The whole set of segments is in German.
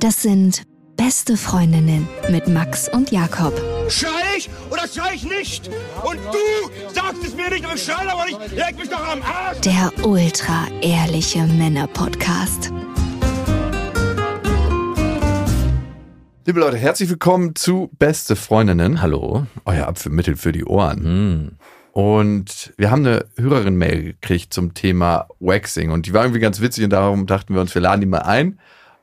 Das sind beste Freundinnen mit Max und Jakob. Schrei ich oder schrei ich nicht? Und du sagst es mir nicht, aber ich schrei aber nicht. Leg mich doch am Arsch. Der ultra ehrliche Männer-Podcast. Liebe Leute, herzlich willkommen zu Beste Freundinnen. Hallo. Euer Abführmittel für die Ohren. Hm. Und wir haben eine Hörerin-Mail gekriegt zum Thema Waxing. Und die war irgendwie ganz witzig und darum dachten wir uns, wir laden die mal ein.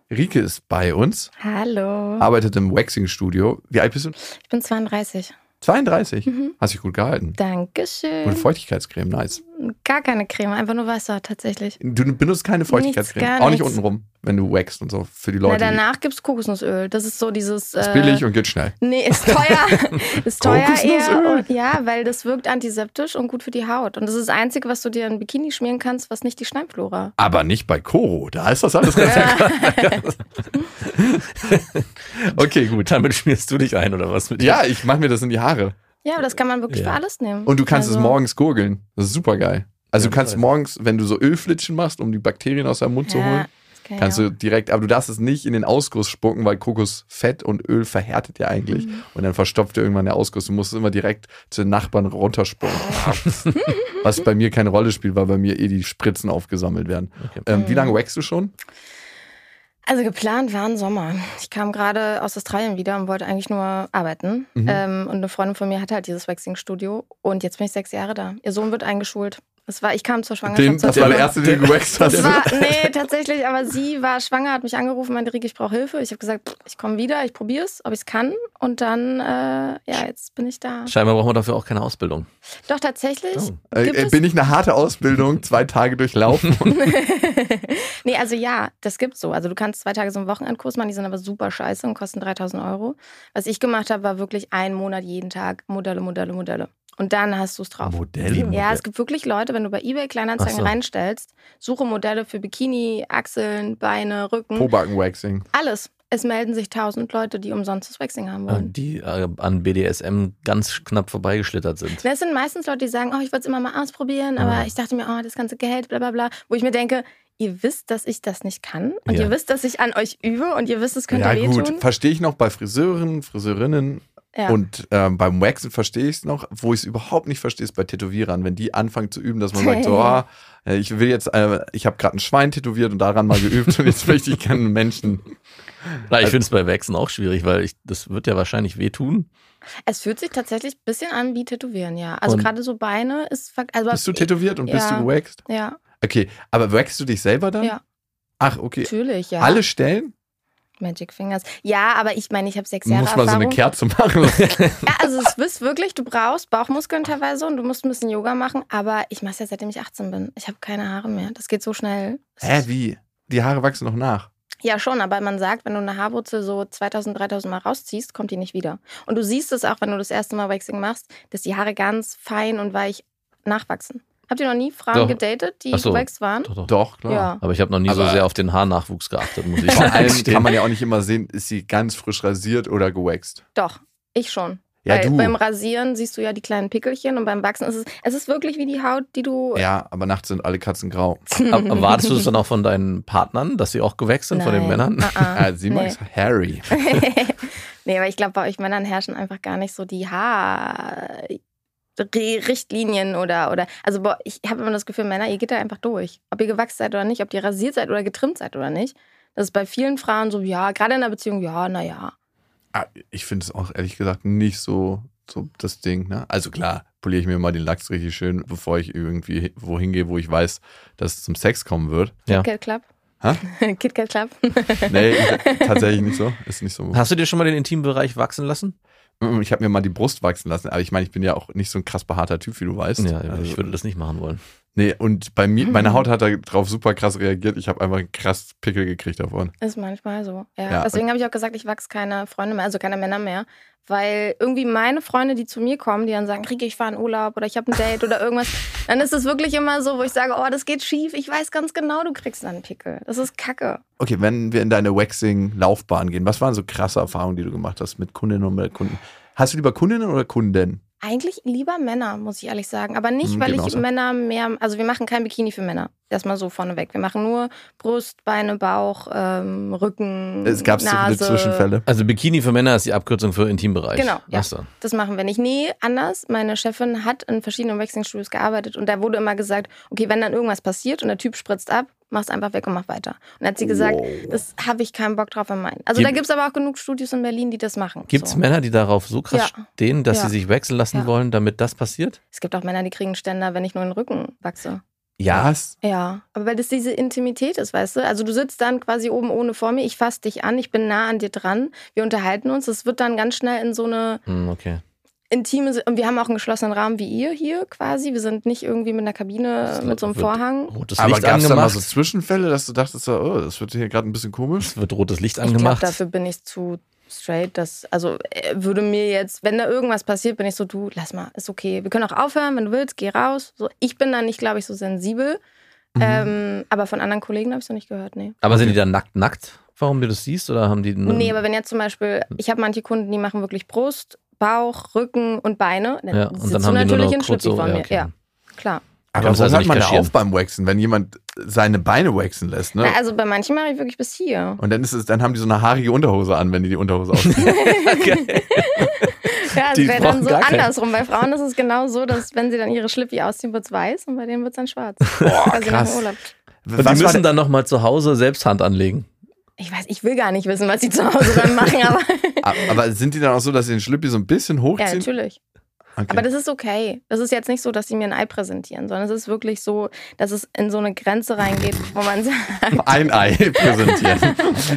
Rike ist bei uns, Hallo. arbeitet im Waxing-Studio. Wie alt bist du? Ich bin 32. 32. Mhm. Hast dich gut gehalten. Dankeschön. Gute Feuchtigkeitscreme, nice. Gar keine Creme, einfach nur Wasser tatsächlich. Du benutzt keine Feuchtigkeitscreme. gar auch nicht nichts. untenrum, wenn du waxst und so. Für die Na, Leute. danach gibt's Kokosnussöl. Das ist so dieses. die, ist äh, billig und geht schnell. Nee, ist teuer. ist teuer Kokosnussöl? eher. Und, ja, weil das wirkt antiseptisch und gut für die Haut. Und das ist das Einzige, was du dir in Bikini schmieren kannst, was nicht die Schleimflora. Aber nicht bei Koro. Da ist das alles ganz Okay, gut. Damit schmierst du dich ein oder was mit Ja, ich mache mir das in die Haare. Ja, aber das kann man wirklich Ja. für alles nehmen. Und du kannst Also- es morgens gurgeln. Das ist super geil. Also Ja, du kannst morgens, wenn du so Ölflitschen machst, um die Bakterien aus deinem Mund zu Ja, holen, kann ich kannst du direkt, aber du darfst es nicht in den Ausguss spucken, weil Kokosfett und Öl verhärtet ja eigentlich. Mhm. Und dann verstopft dir irgendwann der Ausguss. Du musst es immer direkt zu den Nachbarn runterspucken. Was bei mir keine Rolle spielt, weil bei mir eh die Spritzen aufgesammelt werden. Okay. Ähm, Mhm. wie lange wächst du schon? Also geplant war ein Sommer. Ich kam gerade aus Australien wieder und wollte eigentlich nur arbeiten. Mhm. Ähm, und eine Freundin von mir hatte halt dieses Waxing-Studio. Und jetzt bin ich sechs Jahre da. Ihr Sohn wird eingeschult. Das war, ich kam zur Schwangerschaft. Den, das war der erste, den du gewaxt hast. War, nee, tatsächlich, aber sie war schwanger, hat mich angerufen, meinte, Rieke, ich brauche Hilfe. Ich habe gesagt, ich komme wieder, ich probiere es, ob ich es kann. Und dann, äh, ja, jetzt bin ich da. Scheinbar brauchen wir dafür auch keine Ausbildung. Doch, tatsächlich. Oh. Äh, äh, bin ich eine harte Ausbildung, zwei Tage durchlaufen. nee, also ja, das gibt's so. Also du kannst zwei Tage so einen Wochenendkurs machen, die sind aber super scheiße und kosten 3000 Euro. Was ich gemacht habe, war wirklich ein Monat jeden Tag Modelle, Modelle, Modelle. Und dann hast du es drauf. Modelle? Ja, es gibt wirklich Leute, wenn du bei eBay Kleinanzeigen so. reinstellst, suche Modelle für Bikini, Achseln, Beine, Rücken, Pobacken-Waxing. alles. Es melden sich tausend Leute, die umsonst das Waxing haben wollen. Die äh, an BDSM ganz knapp vorbeigeschlittert sind. Das sind meistens Leute, die sagen, oh, ich wollte es immer mal ausprobieren, aber Ah. ich dachte mir, oh, das ganze Geld, bla bla bla. Wo ich mir denke, ihr wisst, dass ich das nicht kann und Ja. ihr wisst, dass ich an euch übe und ihr wisst, es könnte Ja, wehtun. gut, verstehe ich noch bei Friseuren, Friseurinnen Ja. und ähm, beim Waxen verstehe ich es noch. Wo ich es überhaupt nicht verstehe, ist bei Tätowierern, wenn die anfangen zu üben, dass man sagt, so, äh, ich will jetzt, äh, ich habe gerade ein Schwein tätowiert und daran mal geübt und jetzt möchte ich gerne einen Menschen. Na, ich finde es bei Waxen auch schwierig, weil ich, das wird ja wahrscheinlich wehtun. es fühlt sich tatsächlich ein bisschen an wie Tätowieren, ja. Also gerade so Beine ist. Also Bist du tätowiert und bist Ja. du gewaxt? Ja, Okay, aber waxst du dich selber dann? Ja. Ach, okay. natürlich, ja. Alle Stellen? Magic Fingers. Ja, aber ich meine, ich habe sechs Jahre Muss mal so eine. Kerze machen. Ja, also es ist wirklich, du brauchst Bauchmuskeln teilweise und du musst ein bisschen Yoga machen, aber ich mache es ja seitdem ich 18 bin. Ich habe keine Haare mehr. Das geht so schnell. Es Hä, wie? Die Haare wachsen noch nach. Ja, schon, aber man sagt, wenn du eine Haarwurzel so 2000, 3000 Mal rausziehst, kommt die nicht wieder. Und du siehst es auch, wenn du das erste Mal Waxing machst, dass die Haare ganz fein und weich nachwachsen. Habt ihr noch nie Frauen Doch. gedatet, die so. gewaxt waren? Doch, doch. Doch, klar. Ja. Aber ich habe noch nie so Aber- sehr auf den Haarnachwuchs geachtet, muss ich Vor allem kann man ja auch nicht immer sehen, ist sie ganz frisch rasiert oder gewaxt. Doch, ich schon. Ja, Weil du. beim Rasieren siehst du ja die kleinen Pickelchen und beim Wachsen ist es, es ist wirklich wie die Haut, die du. Ja, aber nachts sind alle Katzen grau. Aber Erwartest du es dann auch von deinen Partnern, dass sie auch gewachst sind, von den Nein. Männern? Ah, ah. Ah, sie nee. mag Harry. nee, aber ich glaube, bei euch Männern herrschen einfach gar nicht so die Haar. Richtlinien oder, oder also boah, ich habe immer das Gefühl, Männer, ihr geht da einfach durch. Ob ihr gewachsen seid oder nicht, ob ihr rasiert seid oder getrimmt seid oder nicht. Das ist bei vielen Frauen so, ja, gerade in einer Beziehung, ja, naja. Ah, ich finde es auch ehrlich gesagt nicht so, so das Ding. Ne? Also klar, poliere ich mir mal den Lachs richtig schön, bevor ich irgendwie wohin gehe, wo ich weiß, dass es zum Sex kommen wird. Ja. KitKat Club. Hä? KitKat Club. Nee, ich, tatsächlich nicht so. Ist nicht so. Hast du dir schon mal den Intimbereich wachsen lassen? Ich habe mir mal die Brust wachsen lassen, aber ich meine, ich bin ja auch nicht so ein krass behaarter Typ, wie du weißt. Ja, also, ich würde das nicht machen wollen. Nee, und bei mir, meine Haut hat darauf super krass reagiert. Ich habe einfach einen krass Pickel gekriegt davon. Ist manchmal so. Ja. Ja, Deswegen habe ich auch gesagt, ich wachse keine Freunde mehr, also keine Männer mehr. Weil irgendwie meine Freunde, die zu mir kommen, die dann sagen, Rieke, ich fahre in Urlaub oder ich habe ein Date oder irgendwas, dann ist es wirklich immer so, wo ich sage, oh, das geht schief. Ich weiß ganz genau, du kriegst dann einen Pickel. Das ist Kacke. Okay, wenn wir in deine Waxing-Laufbahn gehen, was waren so krasse Erfahrungen, die du gemacht hast mit Kundinnen und mit Kunden? Hast du lieber Kundinnen oder Kunden? Eigentlich lieber Männer, muss ich ehrlich sagen. Aber nicht, Hm, weil geht ich so. Männer mehr. Also, wir machen kein Bikini für Männer. Erstmal so vorneweg. Wir machen nur Brust, Beine, Bauch, ähm, Rücken. Es gab so viele. Zwischenfälle. Also Bikini für Männer ist die Abkürzung für Intimbereich. Genau, ja. Ach so. Das machen wir nicht. Nee, anders. Meine Chefin hat in verschiedenen Waxing-Studios gearbeitet und da wurde immer gesagt, okay, wenn dann irgendwas passiert und der Typ spritzt ab, mach's einfach weg und mach weiter. Und dann hat sie gesagt, Wow. das habe ich keinen Bock drauf in meinen. Also Gibt- da gibt's aber auch genug Studios in Berlin, die das machen. Gibt es so. Männer, die darauf so krass Ja. stehen, dass Ja. sie sich wechseln lassen Ja. wollen, damit das passiert? Es gibt auch Männer, die kriegen Ständer, wenn ich nur den Rücken wachse. Ja, Ja, aber weil das diese Intimität ist, weißt du? Also du sitzt dann quasi oben ohne vor mir, ich fasse dich an, ich bin nah an dir dran, wir unterhalten uns. Es wird dann ganz schnell in so eine Hm, okay. Intime, und wir haben auch einen geschlossenen Rahmen wie ihr hier quasi. Wir sind nicht irgendwie mit einer Kabine Das mit so einem wird Vorhang. Rotes aber Licht gab es da mal angemacht. so Zwischenfälle, dass du dachtest, so, oh, das wird hier gerade ein bisschen komisch? es wird rotes Licht Ich glaube, angemacht. dafür bin ich zu straight. Das, also äh, würde mir jetzt, wenn da irgendwas passiert, bin ich so, du, lass mal, ist okay. Wir können auch aufhören, wenn du willst, geh raus. So, ich bin da nicht, glaube ich, so sensibel. Mhm. Ähm, aber von anderen Kollegen habe ich es noch nicht gehört, nee. aber sind die dann nackt, nackt, warum du das siehst? Oder haben die Nee, aber wenn jetzt zum Beispiel, ich habe manche Kunden, die machen wirklich Brust, Bauch, Rücken und Beine, dann ja, und dann haben die nur natürlich noch in Schlippi so, vor ja, mir. okay. Ja, klar. Aber wo also hört man ja kaschieren. auf beim Waxen, wenn jemand seine Beine waxen lässt, ne? Na, also bei manchen mache ich wirklich bis hier. Und dann ist es, dann haben die so eine haarige Unterhose an, wenn die die Unterhose ausziehen. Ja, Die es wäre dann so andersrum. Bei Frauen ist es genau so, dass wenn sie dann ihre Schlippi ausziehen, wird es weiß und bei denen wird es dann schwarz. Boah, Quasi nach dem krass. Urlaub. Und die müssen dann nochmal zu Hause selbst Hand anlegen. Ich weiß, ich will gar nicht wissen, was sie zu Hause dann machen, aber aber sind die dann auch so, dass sie den Schlippi so ein bisschen ja, hochziehen? natürlich. okay. Aber das ist okay. Das ist jetzt nicht so, dass sie mir ein Ei präsentieren, sondern es ist wirklich so, dass es in so eine Grenze reingeht, wo man sagt, ein Ei präsentieren.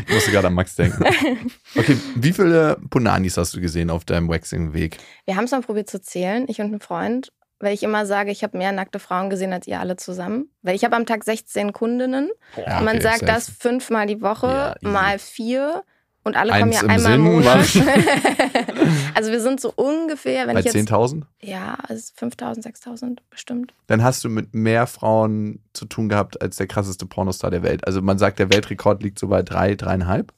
ich musste gerade an Max denken. Okay, wie viele Punanis hast du gesehen auf deinem Waxing-Weg? wir haben es mal probiert zu zählen, ich und ein Freund, weil ich immer sage, ich habe mehr nackte Frauen gesehen als ihr alle zusammen. Weil ich habe am Tag 16 Kundinnen. Ja, Man okay, sagt das fünfmal die Woche, Ja, mal vier. Und alle Eins kommen ja im einmal im Sinn, Monat. also wir sind so ungefähr, wenn Bei ich jetzt. 10.000? Ja, also 5000, 6000 bestimmt. Dann hast du mit mehr Frauen zu tun gehabt als der krasseste Pornostar der Welt. Also man sagt, der Weltrekord liegt so bei drei, dreieinhalb.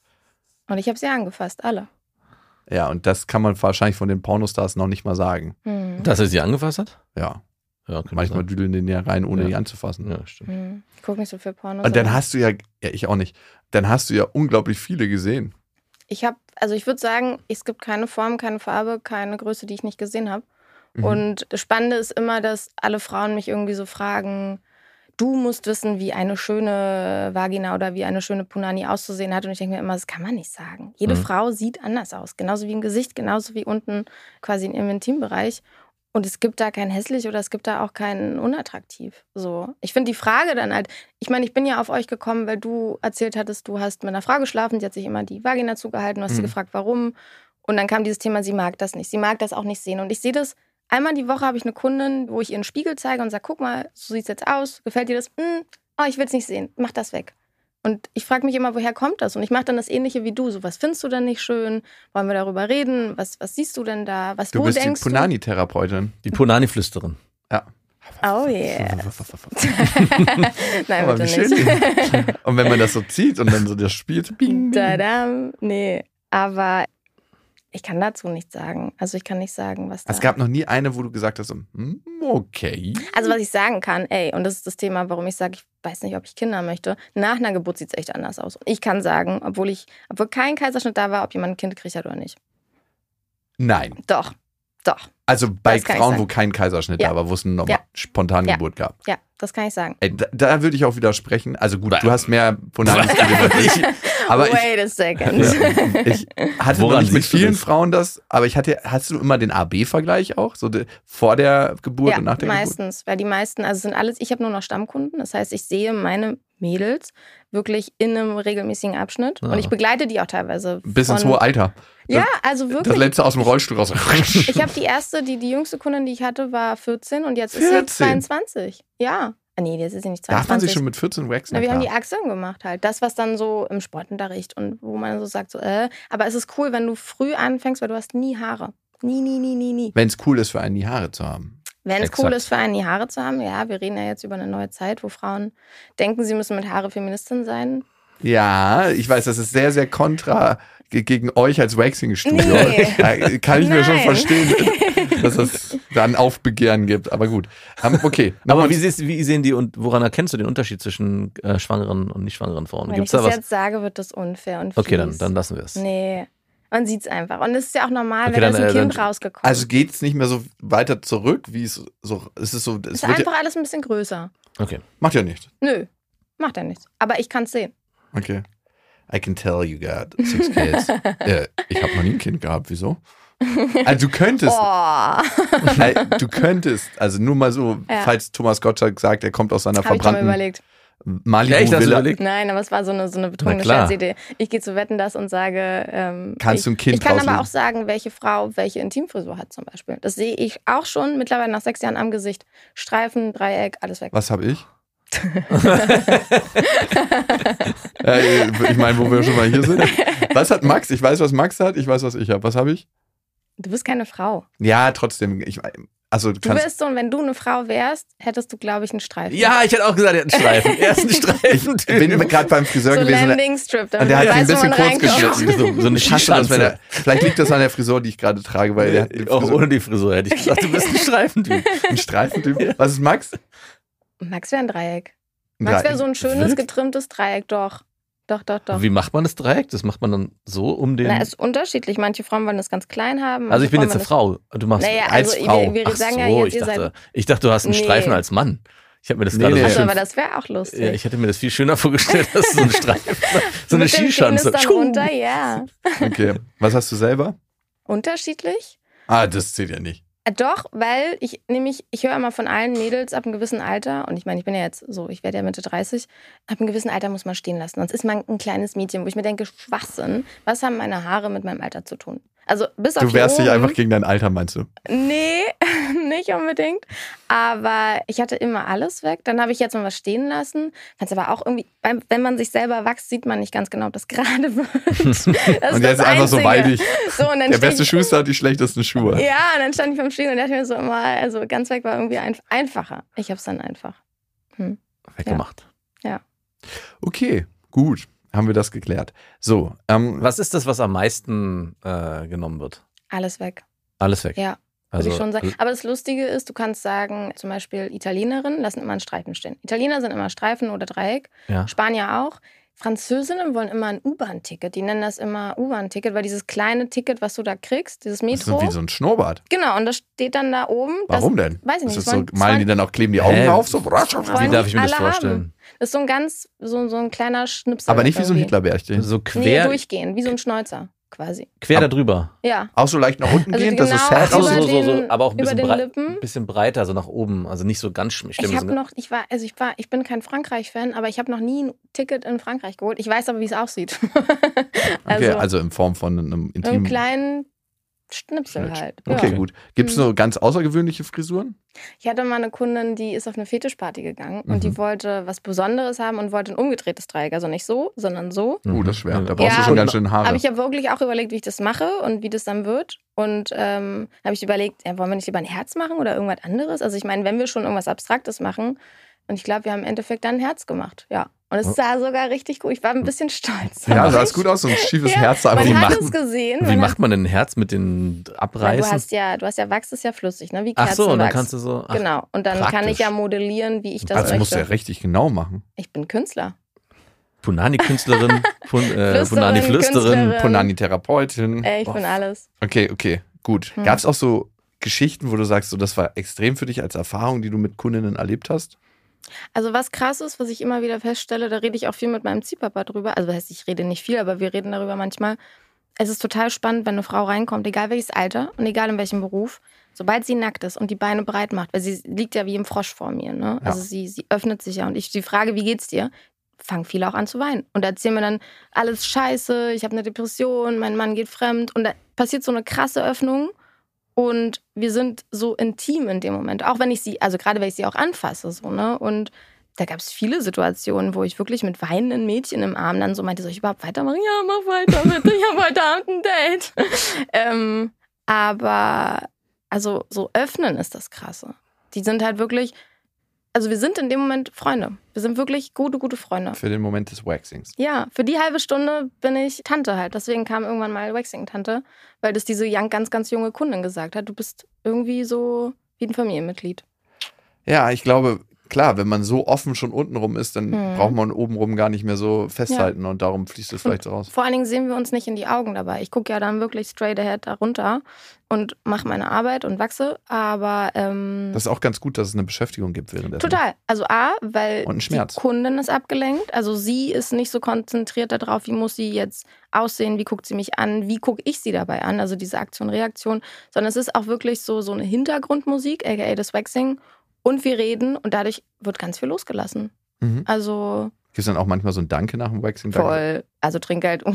Und ich habe sie angefasst, alle. Ja, und das kann man wahrscheinlich von den Pornostars noch nicht mal sagen. Hm. Dass er sie angefasst hat? Ja, Ja, manchmal sein. düdeln den ja rein, ohne Ja. die anzufassen. Ja, stimmt. Hm. Ich gucke nicht so viel Pornos. Und dann hast du ja, ja, ich auch nicht, dann hast du ja unglaublich viele gesehen. Ich habe, also ich würde sagen, es gibt keine Form, keine Farbe, keine Größe, die ich nicht gesehen habe. Mhm. Und das Spannende ist immer, dass alle Frauen mich irgendwie so fragen, du musst wissen, wie eine schöne Vagina oder wie eine schöne Punani auszusehen hat. Und ich denke mir immer, das kann man nicht sagen. Jede Mhm. Frau sieht anders aus. Genauso wie im Gesicht, genauso wie unten quasi im Intimbereich. Und es gibt da kein hässlich oder es gibt da auch kein unattraktiv. So. Ich finde die Frage dann halt, ich meine, ich bin ja auf euch gekommen, weil du erzählt hattest, du hast mit einer Frau geschlafen, sie hat sich immer die Vagina zugehalten, du hast sie Mhm. gefragt, warum. Und dann kam dieses Thema, sie mag das nicht, sie mag das auch nicht sehen. Und ich sehe das, einmal die Woche habe ich eine Kundin, wo ich ihr einen Spiegel zeige und sage, guck mal, so sieht es jetzt aus, gefällt dir das? Hm, oh, ich will es nicht sehen, mach das weg. Und ich frage mich immer, woher kommt das? Und ich mache dann das Ähnliche wie du. So, was findest du denn nicht schön? Wollen wir darüber reden? Was, was siehst du denn da? Was, Du wo bist die denkst Punani-Therapeutin. Die Punani-Flüsterin. Ja. Oh yeah. Nein, Aber bitte wie schön. nicht. Und wenn man das so zieht und dann so das spielt, bing, bing. Tadam. Nee, aber ich kann dazu nichts sagen. Also ich kann nicht sagen, was da... Es gab noch nie eine, wo du gesagt hast, hm, okay. Also was ich sagen kann, ey, und das ist das Thema, warum ich sage, ich weiß nicht, ob ich Kinder möchte. Nach einer Geburt sieht es echt anders aus. Ich kann sagen, obwohl ich, obwohl kein Kaiserschnitt da war, ob jemand ein Kind gekriegt hat oder nicht. Nein. Doch, doch, Also bei ich Frauen, wo kein Kaiserschnitt Ja. da war, wo es eine Ja. spontane Ja. Geburt gab. ja, das kann ich sagen. Ey, da, da würde ich auch widersprechen. Also gut, du hast mehr gesehen als ich. Aber ich, Wait a second. ich hatte Woran noch nicht mit vielen das? Frauen das, aber ich hatte, hast du immer den AB-Vergleich auch? So de, vor der Geburt ja, und nach der Geburt? meistens, weil die meisten, also es sind alles, ich habe nur noch Stammkunden, das heißt, ich sehe meine Mädels wirklich in einem regelmäßigen Abschnitt Ja. und ich begleite die auch teilweise. Bis ins hohe Alter. Ja, also Das wirklich. letzte aus dem Rollstuhl raus. Ich habe die erste, die, die jüngste Kundin, die ich hatte, war 14 und jetzt ist 14? sie 22. Ja. Ah, nee, jetzt ist sie nicht 22. Darf man sich schon mit 14 waxen? Na, wir haben die Klar. Achseln gemacht halt. Das, was dann so im Sportunterricht und wo man so sagt, so, äh. Aber es ist cool, wenn du früh anfängst, weil du hast nie Haare. Nie, nie, nie, nie, nie. Wenn es cool ist, für einen die Haare zu haben. Wenn es cool ist, für einen die Haare zu haben, ja, wir reden ja jetzt über eine neue Zeit, wo Frauen denken, sie müssen mit Haare Feministin sein. Ja, ich weiß, das ist sehr, sehr kontra ge- gegen euch als Waxing-Studio. Nee. Kann ich mir schon Nein. verstehen. Das ist, dann Aufbegehren gibt. Aber gut. Okay. Aber wie, siehst, wie sehen die und woran erkennst du den Unterschied zwischen äh, schwangeren und nicht schwangeren Frauen? Wenn Gibt's ich da das was? jetzt sage, wird das unfair und Okay, dann, fies. dann lassen wir es. Nee, man sieht es einfach. Und es ist ja auch normal, Okay, wenn da dann, ein äh, Kind dann- rausgekommen. also geht es nicht mehr so weiter zurück, wie es so. Es ist so. es ist wird ja, einfach alles ein bisschen größer. Okay. macht ja nichts. Nö, macht ja nichts. Aber ich kann es sehen. Okay. I can tell you got six kids. äh, ich habe noch nie ein Kind gehabt. Wieso? Also du könntest, Oh, du könntest, also nur mal so, Ja. falls Thomas Gottschalk sagt, er kommt aus seiner habe ich schon mal verbrannten überlegt. Malibu Echt, Villa. überlegt? Nein, aber es war so eine, so eine betrunkene. Scherzidee. Ich gehe zu Wetten das und sage, ähm, Kannst ich, du ein Kind Ich kann aber rauslesen? auch sagen, welche Frau welche Intimfrisur hat zum Beispiel. Das sehe ich auch schon mittlerweile nach sechs Jahren am Gesicht. Streifen, Dreieck, alles weg. Was habe ich? äh, ich meine, wo wir schon mal hier sind. Was hat Max? Ich weiß, was Max hat. Ich weiß, was ich habe. Was habe ich? Du bist keine Frau. Ja, trotzdem. Ich, also du Du kannst. wärst so, und wenn du eine Frau wärst, hättest du, glaube ich, einen Streifen. Ja, ich hätte auch gesagt, er hat einen Streifen. Er ist ein Streifen. Ich bin gerade beim Friseur so gewesen. Landing Strip. Und der hat ein weiß, wo bisschen kurz geschnitten. so, so eine er, Skischanze. vielleicht liegt das an der Frisur, die ich gerade trage, weil der die Auch Frisur, ohne die Frisur hätte ich gesagt, du bist ein Streifentyp. ein Streifentyp. Was ist Max? Max wäre ein Dreieck. Ein Max wäre so ein schönes, getrimmtes Dreieck, doch. Doch, doch, doch. Wie macht man das Dreieck? Das macht man dann so um den. Na, ist unterschiedlich. Manche Frauen wollen das ganz klein haben. also ich bin jetzt eine Frau. Du machst. Naja, als also Frau. wir, wir Ach sagen so, ja jetzt, ich dachte, seid. ich dachte, du hast einen Nee. Streifen als Mann. Ich habe mir das Nee, gerade nee. so Also, schön. aber das wäre auch lustig. ja, ich hätte mir das viel schöner vorgestellt, dass so ein Streifen, so eine Skischanze. Dann runter, ja. Okay. Was hast du selber? Unterschiedlich? Ah, das zählt ja nicht. Äh, Doch, weil ich nämlich, ich höre immer von allen Mädels ab einem gewissen Alter, und ich meine, ich bin ja jetzt so, ich werde ja Mitte 30, ab einem gewissen Alter muss man stehen lassen. Sonst ist man ein kleines Mädchen, wo ich mir denke, Schwachsinn, was haben meine Haare mit meinem Alter zu tun? Also bis auf Du wehrst dich einfach gegen dein Alter, meinst du? Nee, nicht unbedingt. Aber ich hatte immer alles weg. Dann habe ich jetzt mal was stehen lassen. Fand es aber auch irgendwie, beim- wenn man sich selber wächst, sieht man nicht ganz genau, ob das gerade wird. Das Und der ist einfach so Einzige. waldig. So, Der beste ich- Schuster hat die schlechtesten Schuhe. Ja, und dann stand ich vom Spiegel und dachte mir so immer, also ganz weg war irgendwie ein, einfacher. Ich habe es dann einfach. Weggemacht. Okay, gut. Haben wir das geklärt. So, ähm, Was ist das, was am meisten äh, genommen wird? Alles weg. Alles weg. Ja, würde also, ich schon sagen. Aber das Lustige ist, du kannst sagen, zum Beispiel Italienerinnen lassen immer einen Streifen stehen. Italiener sind immer Streifen oder Dreieck. Ja. Spanier auch. Französinnen wollen immer ein U-Bahn-Ticket. Die nennen das immer U-Bahn-Ticket, weil dieses kleine Ticket, was du da kriegst, dieses das ist Metro. so wie so ein Schnurrbart. genau, und das steht dann da oben. Warum das, denn? Weiß ich nicht. Ist das das so, malen die dann auch, kleben die Augen Hä? auf? So. Wie darf ich mir das alle vorstellen? haben. Das ist so ein ganz, so, so ein kleiner Schnipsel. Aber nicht wie so ein. Hitlerbärchen. So Nee, quer, durchgehen, wie so ein Schnäuzer quasi. quer da drüber. Ja. Auch so leicht nach unten Also gehen, das ist genau sad Ach über so, so, so, aber auch ein über bisschen, den brei Lippen. bisschen breiter, so nach oben. Also nicht so ganz sch- ich habe so noch, ich war, also ich war, ich bin kein Frankreich-Fan, aber ich habe noch nie ein Ticket in Frankreich geholt. Ich weiß aber, wie es aussieht. Okay, also, also in Form von einem intimen. kleinen Schnipsel halt. Okay, Ja. gut. Gibt es Mhm. so ganz außergewöhnliche Frisuren? Ich hatte mal eine Kundin, die ist auf eine Fetischparty gegangen und Mhm. die wollte was Besonderes haben und wollte ein umgedrehtes Dreieck. Also nicht so, sondern so. Oh, das ist schwer. Da Ja. brauchst du Ja. schon ganz schön Haare. Aber ich habe wirklich auch überlegt, wie ich das mache und wie das dann wird. Und ähm, habe ich überlegt, ja, wollen wir nicht lieber ein Herz machen oder irgendwas anderes? Also ich meine, wenn wir schon irgendwas Abstraktes machen, und ich glaube, wir haben im Endeffekt dann ein Herz gemacht. Ja. Und es sah sogar richtig gut. Ich war ein bisschen stolz. ja, sah es gut aus, so ein schiefes Ja, Herz. Aber Man wie hat macht- es gesehen. Wie macht man denn ein Herz mit den hat, na, du Abreißen? hast ja, du hast ja Wachs ist ja flüssig, ne? Wie Ach so, und dann Kerzenwachs. kannst du so. Ach, genau. Und dann kann praktisch. ich ja modellieren, wie ich das also musst du ja möchte. richtig genau machen. Ich bin Künstler. Punani-Künstlerin, Pun, äh, Flüsterin, Punani-Flüsterin. Künstlerin. Ponani-Therapeutin. Ey, ich Oh, bin alles. Okay, okay, gut. Hm. Gab es auch so Geschichten, wo du sagst, so, das war extrem für dich als Erfahrung, die du mit Kundinnen erlebt hast? Also was krass ist, was ich immer wieder feststelle, da rede ich auch viel mit meinem Ziehpapa drüber. Also das heißt, ich rede nicht viel, aber wir reden darüber manchmal. Es ist total spannend, wenn eine Frau reinkommt, egal welches Alter und egal in welchem Beruf, sobald sie nackt ist und die Beine breit macht, weil sie liegt ja wie im Frosch vor mir. Ne? Ja. Also sie, sie öffnet sich ja und ich die Frage, wie geht's dir? Fangen viele auch an zu weinen und erzählen mir dann alles Scheiße, ich habe eine Depression, mein Mann geht fremd und da passiert so eine krasse Öffnung und wir sind so intim in dem Moment, auch wenn ich sie, also gerade wenn ich sie auch anfasse, so ne und da gab es viele Situationen, wo ich wirklich mit weinenden Mädchen im Arm dann so meinte, soll ich überhaupt weitermachen? Ja, mach weiter bitte, ich habe heute Abend ein Date. ähm, aber also so öffnen ist das Krasse. Die sind halt wirklich, also wir sind in dem Moment Freunde. Wir sind wirklich gute, gute Freunde. Für den Moment des Waxings. Ja, für die halbe Stunde bin ich Tante halt. Deswegen kam irgendwann mal Waxing-Tante, weil das diese ganz, ganz junge Kundin gesagt hat. Du bist irgendwie so wie ein Familienmitglied. Ja, ich glaube, klar, wenn man so offen schon untenrum ist, dann Hm. braucht man obenrum gar nicht mehr so festhalten und darum fließt es vielleicht so raus. Vor allen Dingen sehen wir uns nicht in die Augen dabei. Ich gucke ja dann wirklich straight ahead da runter und mache meine Arbeit und wachse. Aber ähm, Das ist auch ganz gut, dass es eine Beschäftigung gibt währenddessen. total. Also A, weil die Kundin ist abgelenkt. Also sie ist nicht so konzentriert darauf, wie muss sie jetzt aussehen, wie guckt sie mich an, wie gucke ich sie dabei an. Also diese Aktion, Reaktion. Sondern es ist auch wirklich so, so eine Hintergrundmusik, aka das Waxing. Und wir reden und dadurch wird ganz viel losgelassen. Mhm. Also Gibt es dann auch manchmal so ein Danke nach dem Waxing? Danke. Voll. Also Trinkgeld. Ja.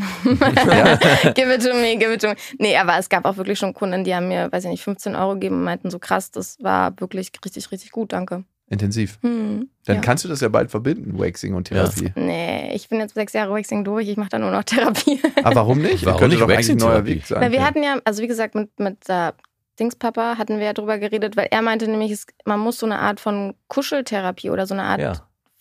give it to me, give it to me. Nee, aber es gab auch wirklich schon Kunden, die haben mir, weiß ich nicht, 15 Euro gegeben und meinten so krass, das war wirklich richtig, richtig gut, danke. Intensiv. Hm. Dann ja. kannst du das ja bald verbinden, Waxing und Therapie. Nee, ich bin jetzt sechs Jahre Waxing durch, ich mache da nur noch Therapie. Aber warum nicht? Warum Könnte nicht doch eigentlich ein neuer? Weg sein. Weil wir hatten ja, also wie gesagt, mit, mit äh, Dingspapa hatten wir ja drüber geredet, weil er meinte nämlich, es, man muss so eine Art von Kuscheltherapie oder so eine Art Ja.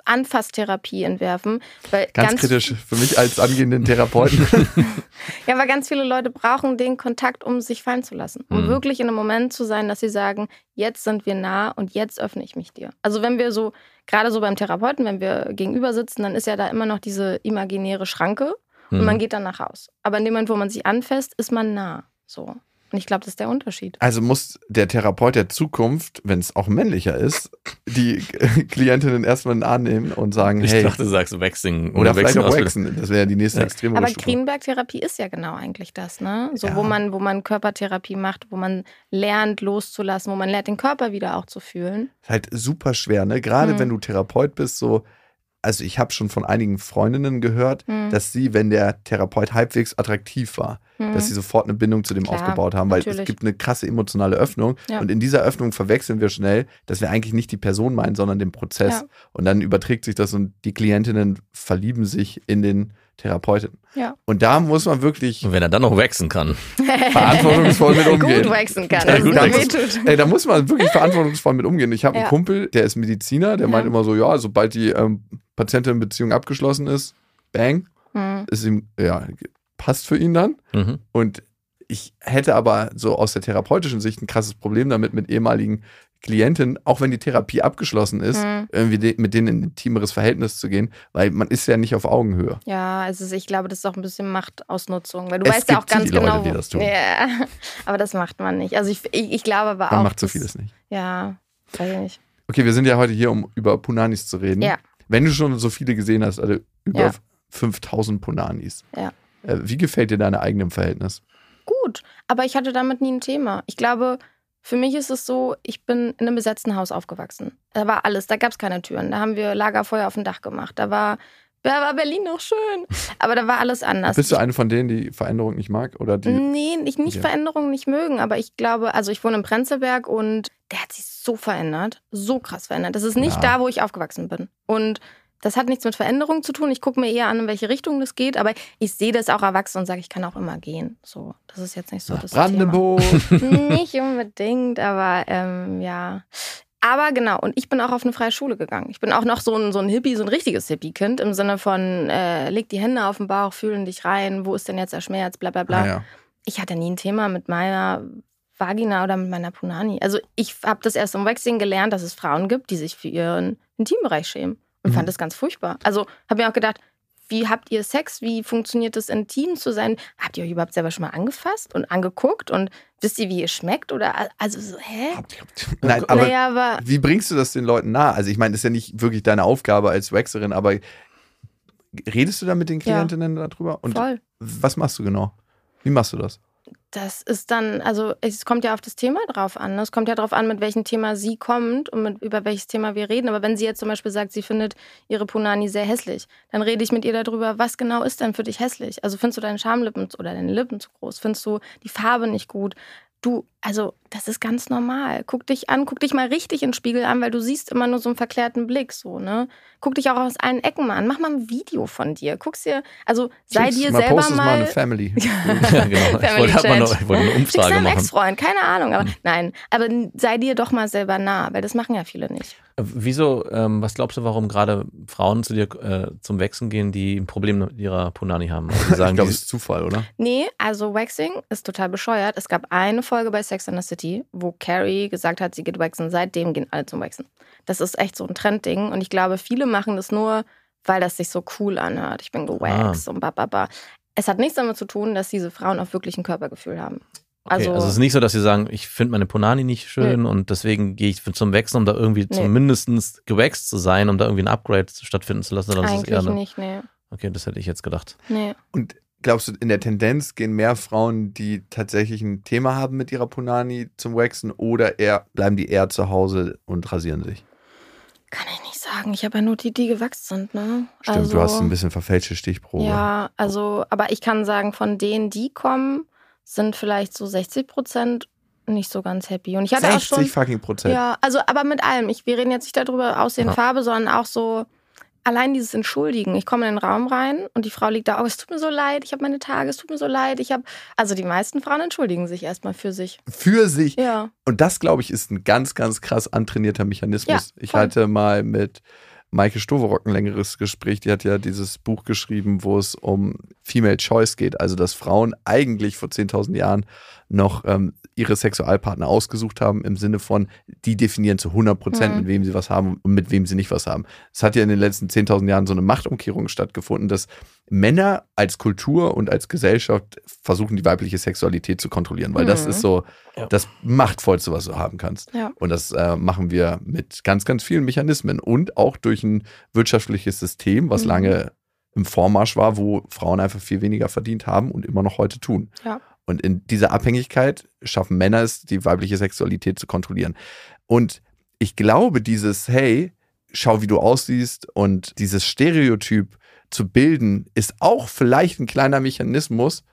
Anfasstherapie entwerfen. Weil Ganz, kritisch für mich als angehenden Therapeuten. Ja, aber ganz viele Leute brauchen den Kontakt, um sich fallen zu lassen. Um Mhm. wirklich in einem Moment zu sein, dass sie sagen, jetzt sind wir nah und jetzt öffne ich mich dir. Also wenn wir so, gerade so beim Therapeuten, wenn wir gegenüber sitzen, dann ist ja da immer noch diese imaginäre Schranke und Mhm. man geht dann nach Haus. Aber in dem Moment, wo man sich anfasst, ist man nah. So. Und ich glaube, das ist der Unterschied. Also muss der Therapeut der Zukunft, wenn es auch männlicher ist, die Klientinnen erstmal annehmen und sagen, Ich hey, dachte, du sagst Waxing. oder vielleicht auch. Waxen. Das wäre ja die nächste Ja. extreme Aber. Greenberg-Therapie ist ja genau eigentlich das, ne? So, Ja. wo man, wo man Körpertherapie macht, wo man lernt loszulassen, wo man lernt, den Körper wieder auch zu fühlen. Ist halt super schwer, ne? Gerade Mhm. wenn du Therapeut bist, so, also ich habe schon von einigen Freundinnen gehört, Mhm. dass sie, wenn der Therapeut halbwegs attraktiv war, Mhm. dass sie sofort eine Bindung zu dem Klar, aufgebaut haben, weil es natürlich. gibt eine krasse emotionale Öffnung Ja. und in dieser Öffnung verwechseln wir schnell, dass wir eigentlich nicht die Person meinen, sondern den Prozess Ja. und dann überträgt sich das und die Klientinnen verlieben sich in den Therapeuten. Ja. Und da muss man wirklich Und wenn er dann noch waxen kann. verantwortungsvoll mit umgehen. Gut wachsen kann, Ja, gut wachsen. wehtut. Ey, da muss man wirklich verantwortungsvoll mit umgehen. Ich habe einen Ja. Kumpel, der ist Mediziner, der Ja. meint immer so, ja, sobald die ähm, Patientin-Beziehung abgeschlossen ist, bang, Mhm. ist ihm, ja, passt für ihn dann. Mhm. Und ich hätte aber so aus der therapeutischen Sicht ein krasses Problem damit, mit ehemaligen Klientinnen, auch wenn die Therapie abgeschlossen ist, Mhm. irgendwie de mit denen in ein intimeres Verhältnis zu gehen, weil man ist ja nicht auf Augenhöhe. Ja, es ist, ich glaube, das ist auch ein bisschen Machtausnutzung, weil du Es weißt ja auch ganz die Leute, genau, die wo- das tun. Ja, aber das macht man nicht. Also ich, ich, ich glaube aber Man auch. macht so vieles nicht. Ja, weiß ich nicht. Okay, wir sind ja heute hier, um über Punanis zu reden. Ja. Wenn du schon so viele gesehen hast, also über Ja. 5000 Punanis, Ja. äh, wie gefällt dir deine eigene im Verhältnis? Gut, aber ich hatte damit nie ein Thema. Ich glaube, für mich ist es so, ich bin in einem besetzten Haus aufgewachsen. Da war alles, da gab es keine Türen. Da haben wir Lagerfeuer auf dem Dach gemacht. Da war, da war Berlin noch schön. Aber da war alles anders. Bist du eine von denen, die Veränderung nicht mag? Oder die, Nee, ich nicht Okay. Veränderungen nicht mögen, aber ich glaube, also ich wohne in Prenzlberg und der hat sich so verändert, so krass verändert. Das ist nicht Ja. da, wo ich aufgewachsen bin. Und das hat nichts mit Veränderung zu tun. Ich gucke mir eher an, in welche Richtung das geht, aber ich sehe das auch erwachsen und sage, ich kann auch immer gehen. So, das ist jetzt nicht so nach das Brandenburg? Thema. Nicht unbedingt, aber ähm, ja. Aber genau, und ich bin auch auf eine freie Schule gegangen. Ich bin auch noch so ein, so ein Hippie, so ein richtiges Hippie-Kind im Sinne von, äh, leg die Hände auf den Bauch, fühlen dich rein, wo ist denn jetzt der Schmerz, bla bla bla Ah, ja. ich hatte nie ein Thema mit meiner Vagina oder mit meiner Punani. Also ich habe das erst im Waxing gelernt, dass es Frauen gibt, die sich für ihren Intimbereich schämen. Und Mhm. fand das ganz furchtbar. Also habe mir auch gedacht, wie habt ihr Sex? Wie funktioniert es, intim zu sein? Habt ihr euch überhaupt selber schon mal angefasst und angeguckt? Und wisst ihr, wie ihr schmeckt? Oder also so, hä? Nein, aber naja, aber wie bringst du das den Leuten nahe? Also ich meine, das ist ja nicht wirklich deine Aufgabe als Waxerin, aber redest du da mit den Ja. Klientinnen darüber? Und voll. was machst du genau? Wie machst du das? Das ist dann, also es kommt ja auf das Thema drauf an. ne? Es kommt ja drauf an, mit welchem Thema sie kommt und mit, über welches Thema wir reden. Aber wenn sie jetzt zum Beispiel sagt, sie findet ihre Punani sehr hässlich, dann rede ich mit ihr darüber, was genau ist denn für dich hässlich? Also findest du deine Schamlippen oder deine Lippen zu groß? Findest du die Farbe nicht gut? Du, also das ist ganz normal. Guck dich an, guck dich mal richtig in den Spiegel an, weil du siehst immer nur so einen verklärten Blick, so, ne? Guck dich auch aus allen Ecken mal an. Mach mal ein Video von dir. Guck's dir, also sei Schick's dir mal, selber mal mal eine Family. Ja, genau. Ich Family wollte, man Chat. noch, ich wollte eine Umfrage machen. Ex-Freund, keine Ahnung, aber Hm. nein. Aber sei dir doch mal selber nah, weil das machen ja viele nicht. Äh, Wieso, ähm, was glaubst du, warum gerade Frauen zu dir äh, zum Wechseln gehen, die ein Problem mit ihrer Punani haben? Also die Ich sagen, glaube, es ist Zufall, oder? Nee, also Waxing ist total bescheuert. Es gab eine Folge bei Sex and the City, wo Carrie gesagt hat, sie geht waxen. Seitdem gehen alle zum Waxen. Das ist echt so ein Trendding. Und ich glaube, viele machen das nur, weil das sich so cool anhört. Ich bin gewaxt und bababa. Es hat nichts damit zu tun, dass diese Frauen auch wirklich ein Körpergefühl haben. Okay, Also, also, es ist nicht so, dass sie sagen, ich finde meine Ponani nicht schön und deswegen gehe ich zum Wechseln, um da irgendwie Nee. zumindest gewaxt zu sein, um da irgendwie ein Upgrade stattfinden zu lassen. Sondern es ist eigentlich eher eine, nicht, nee. Okay, das hätte ich jetzt gedacht. nee. Und glaubst du, in der Tendenz gehen mehr Frauen, die tatsächlich ein Thema haben mit ihrer Punani zum Waxen oder eher bleiben die eher zu Hause und rasieren sich? Kann ich nicht sagen. Ich habe ja nur die, die gewachsen sind, ne? Stimmt, also, du hast ein bisschen verfälschte Stichprobe. Ja, also, aber ich kann sagen, von denen, die kommen, sind vielleicht so 60 Prozent nicht so ganz happy. Und ich hatte auch 60 schon. fucking Prozent. Ja, also, aber mit allem. Ich, wir reden jetzt nicht darüber, Aussehen, Ja. Farbe, sondern auch so. Allein dieses Entschuldigen. Ich komme in den Raum rein und die Frau liegt da, oh, es tut mir so leid, ich habe meine Tage, es tut mir so leid, ich habe. Also die meisten Frauen entschuldigen sich erstmal für sich. Für sich. Ja. Und das, glaube ich, ist ein ganz, ganz krass antrainierter Mechanismus. Ja, ich hatte mal mit Maike Stoverock ein längeres Gespräch. Die hat ja dieses Buch geschrieben, wo es um Female Choice geht. Also, dass Frauen eigentlich vor 10.000 Jahren noch ähm, ihre Sexualpartner ausgesucht haben, im Sinne von, die definieren zu 100 Prozent, Mhm. mit wem sie was haben und mit wem sie nicht was haben. Es hat ja in den letzten 10.000 Jahren so eine Machtumkehrung stattgefunden, dass Männer als Kultur und als Gesellschaft versuchen, die weibliche Sexualität zu kontrollieren, weil das Mhm. ist so Ja. das Machtvollste, was du haben kannst. Ja. Und das äh, machen wir mit ganz, ganz vielen Mechanismen und auch durch ein wirtschaftliches System, was Mhm. lange im Vormarsch war, wo Frauen einfach viel weniger verdient haben und immer noch heute tun. Ja. Und in dieser Abhängigkeit schaffen Männer es, die weibliche Sexualität zu kontrollieren. Und ich glaube, dieses, hey, schau, wie du aussiehst und dieses Stereotyp zu bilden, ist auch vielleicht ein kleiner Mechanismus,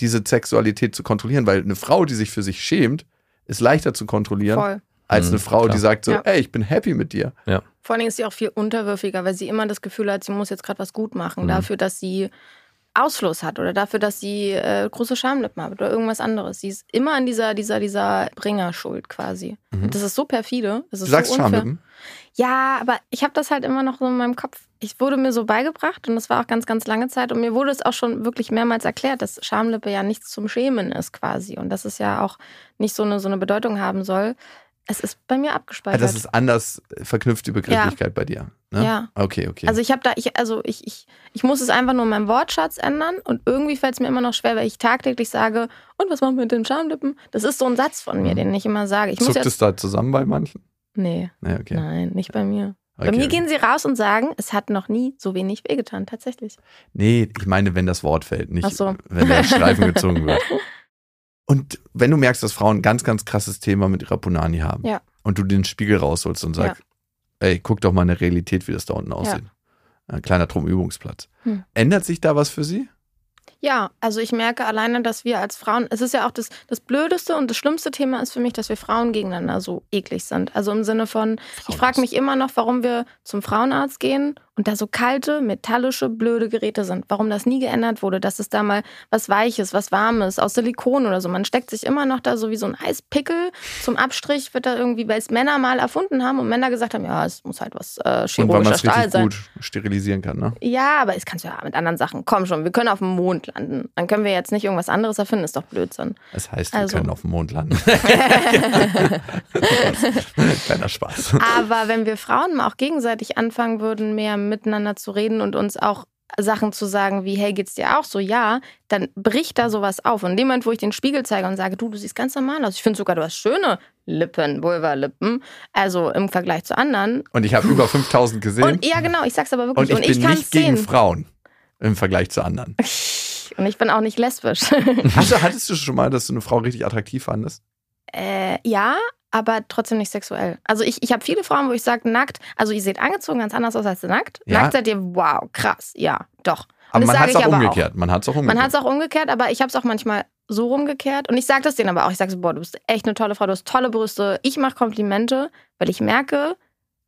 diese Sexualität zu kontrollieren, weil eine Frau, die sich für sich schämt, ist leichter zu kontrollieren Voll. als Mhm, eine Frau, klar. die sagt so, Ja. ey, ich bin happy mit dir. Vor allen Dingen ist sie auch viel unterwürfiger, weil sie immer das Gefühl hat, sie muss jetzt gerade was gut machen. Mhm. Dafür, dass sie Ausfluss hat oder dafür, dass sie äh, große Schamlippen hat oder irgendwas anderes. Sie ist immer an dieser, dieser, dieser Bringerschuld quasi. Mhm. Das ist so perfide. Das Du ist sagst so unfair. Schamlippen. Ja, aber ich habe das halt immer noch so in meinem Kopf. Ich wurde mir so beigebracht und das war auch ganz, ganz lange Zeit. Und mir wurde es auch schon wirklich mehrmals erklärt, dass Schamlippe ja nichts zum Schämen ist quasi. Und dass es ja auch nicht so eine, so eine Bedeutung haben soll. Es ist bei mir abgespeichert. das ist anders verknüpft, die Begrifflichkeit bei dir. Ne? Ja. Okay, okay. Also ich habe da, ich, also ich, ich, ich muss es einfach nur in meinem Wortschatz ändern und irgendwie fällt es mir immer noch schwer, weil ich tagtäglich sage, und was machen wir mit den Schamlippen? Das ist so ein Satz von mir, Mhm. den ich immer sage. Ich muss Zuckt jetzt. es da zusammen bei manchen? Nee, Nee, okay. nein, nicht bei mir. okay. Bei mir gehen sie raus und sagen, es hat noch nie so wenig wehgetan, tatsächlich. Nee, ich meine, wenn das Wort fällt, nicht so. wenn der Streifen gezogen wird. Und wenn du merkst, dass Frauen ein ganz, ganz krasses Thema mit ihrer Punani haben Ja. und du den Spiegel rausholst und sagst, ey, guck doch mal in der Realität, wie das da unten aussieht. Ein kleiner Trumübungsplatz. Hm. Ändert sich da was für sie? Ja, also ich merke alleine, dass wir als Frauen, es ist ja auch das, das blödeste und das schlimmste Thema ist für mich, dass wir Frauen gegeneinander so eklig sind. Also im Sinne von, ich frage mich immer noch, warum wir zum Frauenarzt gehen und da so kalte, metallische, blöde Geräte sind. Warum das nie geändert wurde, dass es da mal was Weiches, was Warmes, aus Silikon oder so. Man steckt sich immer noch da so wie so ein Eispickel zum Abstrich, wird da irgendwie, weil es Männer mal erfunden haben und Männer gesagt haben, ja, es muss halt was äh, Und weil man chirurgischer Stahl sein. gut sterilisieren kann, ne? Ja, aber es kannst du ja mit anderen Sachen. Komm schon, wir können auf dem Mond landen. Dann können wir jetzt nicht irgendwas anderes erfinden, ist doch Blödsinn. Das heißt, wir Also. können auf dem Mond landen. Kleiner Spaß. Aber wenn wir Frauen mal auch gegenseitig anfangen würden, mehr miteinander zu reden und uns auch Sachen zu sagen wie, hey, geht's dir auch so? Ja, dann bricht da sowas auf. Und in dem Moment, wo ich den Spiegel zeige und sage, du, du siehst ganz normal aus. Ich finde sogar, du hast schöne Lippen, Vulva-Lippen. Also im Vergleich zu anderen. Und ich habe über 5000 gesehen. Und ja, genau, ich sag's aber Und wirklich. ich Und ich, bin nicht gegen sehen. Frauen im Vergleich zu anderen. Und ich bin auch nicht lesbisch. Also hattest du schon mal, dass du eine Frau richtig attraktiv fandest? Äh, ja, aber trotzdem nicht sexuell. Also ich, ich habe viele Frauen, wo ich sage, nackt, also ihr seht angezogen ganz anders aus als nackt. Ja. Nackt seid ihr, wow, krass, ja, doch. Aber das man hat es auch aber umgekehrt. Man hat es auch umgekehrt. Man hat es auch umgekehrt, aber ich habe es auch manchmal so rumgekehrt. Und ich sage das denen aber auch. Ich sage so, boah, du bist echt eine tolle Frau, du hast tolle Brüste. Ich mache Komplimente, weil ich merke,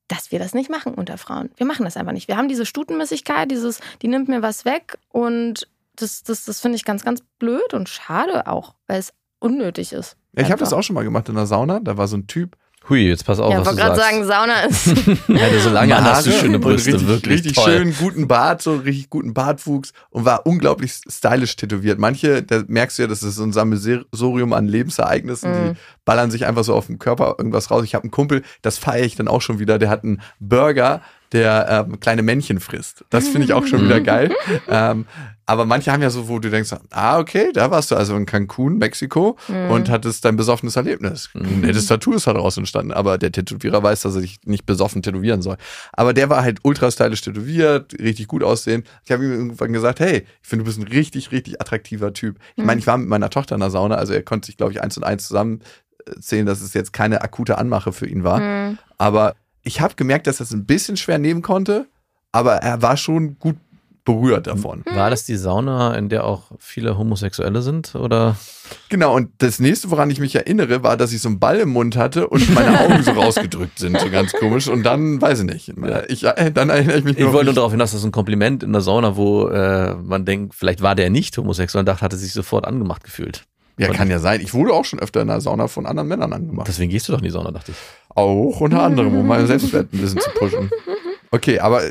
dass wir das nicht machen unter Frauen. Wir machen das einfach nicht. Wir haben diese Stutenmäßigkeit, dieses, die nimmt mir was weg. Und das, das, das finde ich ganz, ganz blöd und schade auch, weil es unnötig ist. Ja, ich habe das auch schon mal gemacht in der Sauna. Da war so ein Typ, Hui, jetzt pass auf, ja, was du wollte gerade sagst. sagen, Sauna ist. Alter, so lange Mann, hast du Haare schöne Brüste, richtig, wirklich richtig toll. schön guten Bart, so richtig guten Bartwuchs und war unglaublich stylisch tätowiert. Manche, da merkst du ja, das ist so ein Sammelsurium an Lebensereignissen, Mhm. die ballern sich einfach so auf dem Körper irgendwas raus. Ich habe einen Kumpel, das feiere ich dann auch schon wieder, der hat einen Burger, der ähm, kleine Männchen frisst. Das finde ich auch schon wieder geil. Ähm, aber manche haben ja so, wo du denkst, ah, okay, da warst du also in Cancun, Mexiko und hattest dein besoffenes Erlebnis. Ein nettes Tattoo ist daraus entstanden, aber der Tätowierer weiß, dass er sich nicht besoffen tätowieren soll. Aber der war halt ultra stylisch tätowiert, richtig gut aussehen. Ich habe ihm irgendwann gesagt, hey, ich finde, du bist ein richtig, richtig attraktiver Typ. Ich meine, ich war mit meiner Tochter in der Sauna, also er konnte sich, glaube ich, eins und eins zusammenzählen, dass es jetzt keine akute Anmache für ihn war. Mhm. Aber ich habe gemerkt, dass er es ein bisschen schwer nehmen konnte, aber er war schon gut berührt davon. War das die Sauna, in der auch viele Homosexuelle sind? Oder? Genau, und das nächste, woran ich mich erinnere, war, dass ich so einen Ball im Mund hatte und meine Augen so rausgedrückt sind, so ganz komisch. Und dann, weiß ich nicht, ich, äh, dann erinnere ich mich Ich nur wollte nur darauf hinaus, das ist ein Kompliment in der Sauna, wo äh, man denkt, vielleicht war der nicht homosexuell und dachte, hatte sich sofort angemacht gefühlt. Ja, kann ja sein. Ich wurde auch schon öfter in der Sauna von anderen Männern angemacht. Deswegen gehst du doch in die Sauna, dachte ich. Auch unter anderem, um meinen Selbstwert ein bisschen zu pushen. Okay, aber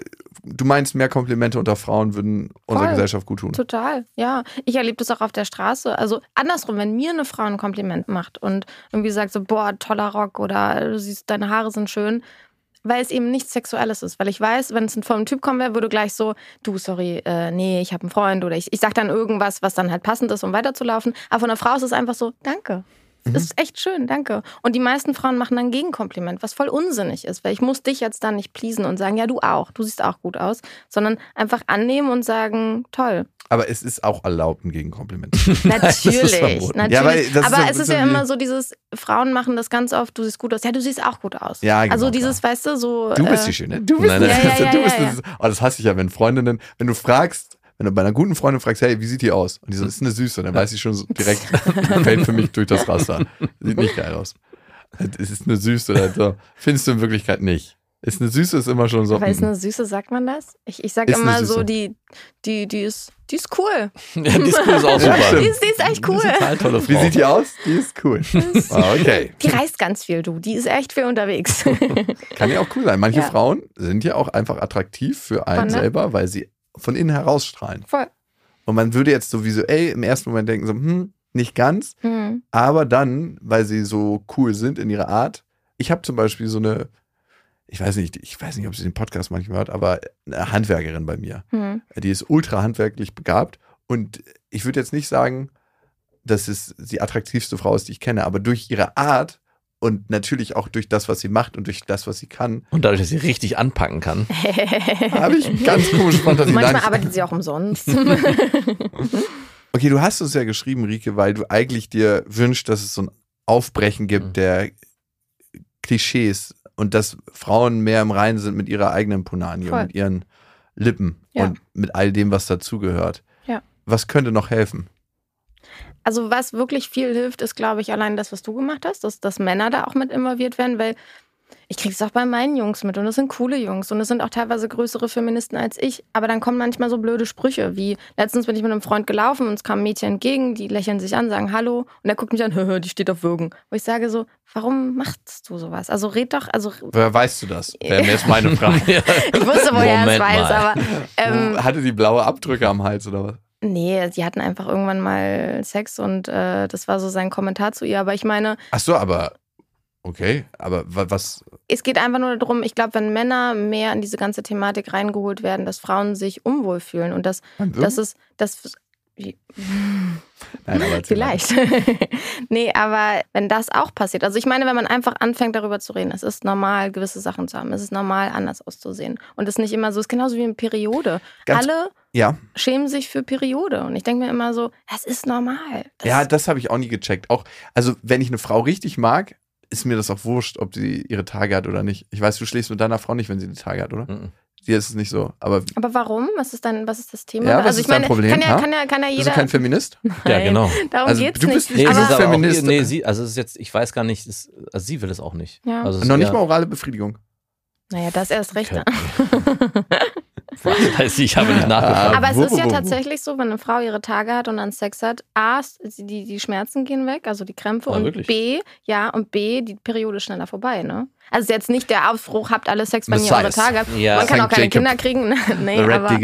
du meinst, mehr Komplimente unter Frauen würden unserer Voll. Gesellschaft gut tun. Total, ja. Ich erlebe das auch auf der Straße. Also andersrum, wenn mir eine Frau ein Kompliment macht und irgendwie sagt so, boah, toller Rock oder du siehst, deine Haare sind schön, weil es eben nichts Sexuelles ist. Weil ich weiß, wenn es von einem Typ kommen wäre, würde gleich so, du, sorry, äh, nee, ich habe einen Freund oder ich, ich sag dann irgendwas, was dann halt passend ist, um weiterzulaufen. Aber von einer Frau ist es einfach so, danke. Mhm. Ist echt schön, danke. Und die meisten Frauen machen dann ein Gegenkompliment, was voll unsinnig ist, weil ich muss dich jetzt dann nicht pleasen und sagen, ja, du auch, du siehst auch gut aus, sondern einfach annehmen und sagen, toll. Aber es ist auch erlaubt, ein Gegenkompliment. Natürlich, natürlich. Ja, weil das ist Aber ein es ist ja immer so dieses, Frauen machen das ganz oft, du siehst gut aus. Ja, du siehst auch gut aus. Ja, genau, Also dieses, weißt du, so. Du bist äh, die Schöne. Du bist Nein, die nein. Ja, ja, ja, Du bist das. Oh, das hasse ich ja, wenn Freundinnen, wenn du fragst, wenn du bei einer guten Freundin fragst, hey, wie sieht die aus? Und die so, ist eine Süße, dann weiß ich schon so direkt, fällt für mich durch das Raster. Sieht nicht geil aus. Es ist eine Süße oder so. Findest du in Wirklichkeit nicht. Ist eine Süße ist immer schon so. Aber ist mm. eine Süße, sagt man das? Ich, ich sag Ist immer so, die, die, die ist, die ist cool. Ja, Disco ist auch Ja, super. stimmt. Die ist, die ist echt cool. Ist total tolle Frau. Wie sieht die aus? Die ist cool. Ah, okay. Die reist ganz viel, du. Die ist echt viel unterwegs. Kann ja auch cool sein. Manche Ja. Frauen sind ja auch einfach attraktiv für einen Voll, ne? selber, weil sie von innen herausstrahlen. Voll. Und man würde jetzt so visuell im ersten Moment denken, so, hm, nicht ganz, Hm. aber dann, weil sie so cool sind in ihrer Art. Ich habe zum Beispiel so eine, ich weiß nicht, ich weiß nicht, ob sie den Podcast manchmal hört, aber eine Handwerkerin bei mir. Hm. Die ist ultra handwerklich begabt und ich würde jetzt nicht sagen, dass es die attraktivste Frau ist, die ich kenne, aber durch ihre Art und natürlich auch durch das, was sie macht und durch das, was sie kann, Und dadurch, dass sie richtig anpacken kann. habe ich ganz komisch Fantasie. Manchmal Nein, arbeitet sie auch umsonst. Okay, du hast uns ja geschrieben, Rike, weil du eigentlich dir wünschst, dass es so ein Aufbrechen gibt Mhm. der Klischees und dass Frauen mehr im Reinen sind mit ihrer eigenen Punani Voll. und mit ihren Lippen Ja. und mit all dem, was dazugehört. Ja. Was könnte noch helfen? Also was wirklich viel hilft, ist, glaube ich, allein das, was du gemacht hast, dass, dass Männer da auch mit involviert werden, weil ich kriege es auch bei meinen Jungs mit und das sind coole Jungs und es sind auch teilweise größere Feministen als ich, aber dann kommen manchmal so blöde Sprüche, wie letztens bin ich mit einem Freund gelaufen und es kam ein Mädchen entgegen, die lächeln sich an, sagen Hallo und er guckt mich an, "Hö, die steht auf Würgen. Wo ich sage so, warum machst du sowas? Also red doch, also Woher weißt du das? Wäre mir jetzt meine Frage. ich wusste, woher er es Moment weiß, mal. aber ähm, Hatte die blaue Abdrücke am Hals oder was? Nee, die hatten einfach irgendwann mal Sex und äh, das war so sein Kommentar zu ihr, aber ich meine, Ach so, aber okay, aber wa- was? es geht einfach nur darum, ich glaube, wenn Männer mehr in diese ganze Thematik reingeholt werden, dass Frauen sich unwohl fühlen und dass beim das Wirken? Nein, aber vielleicht. nee, aber wenn das auch passiert, also ich meine, wenn man einfach anfängt darüber zu reden, es ist normal gewisse Sachen zu haben, es ist normal anders auszusehen und es ist nicht immer so, es ist genauso wie eine Periode. Ganz- Alle Ja, schämen sich für Periode und ich denke mir immer so, das ist normal. Das ja, das habe ich auch nie gecheckt. Auch, also wenn ich eine Frau richtig mag, ist mir das auch wurscht, ob sie ihre Tage hat oder nicht. Ich weiß, du schläfst mit deiner Frau nicht, wenn sie die Tage hat, oder? Mhm. Dir ist es nicht so. Aber aber warum? Was ist dann, was ist das Thema? Ja, was also ist ich meine, Problem, kann ja, kann ja, kann ja bist jeder. du kein Feminist? Ja, Nein, genau. Darum Also, geht's du nicht. bist nicht Nee, ist aber auch, Feminist. nee, sie, also es ist jetzt, ich weiß gar nicht, es, also sie will es auch nicht. Ja. Also es ist Noch nicht mal orale Befriedigung. Naja, das erst recht. Okay. Was weiß ich, ich habe nicht nachgefragt. Aber es ist ja tatsächlich so, wenn eine Frau ihre Tage hat und dann Sex hat, A, die, die Schmerzen gehen weg, also die Krämpfe, Ah, und wirklich? B, ja, und B, die Periode ist schneller vorbei, ne? Also jetzt nicht der Aufbruch, habt alle Sex, wenn ihr eure. Tage habt. Ja. Man kann auch keine Jacob. Kinder kriegen. nee, The Red aber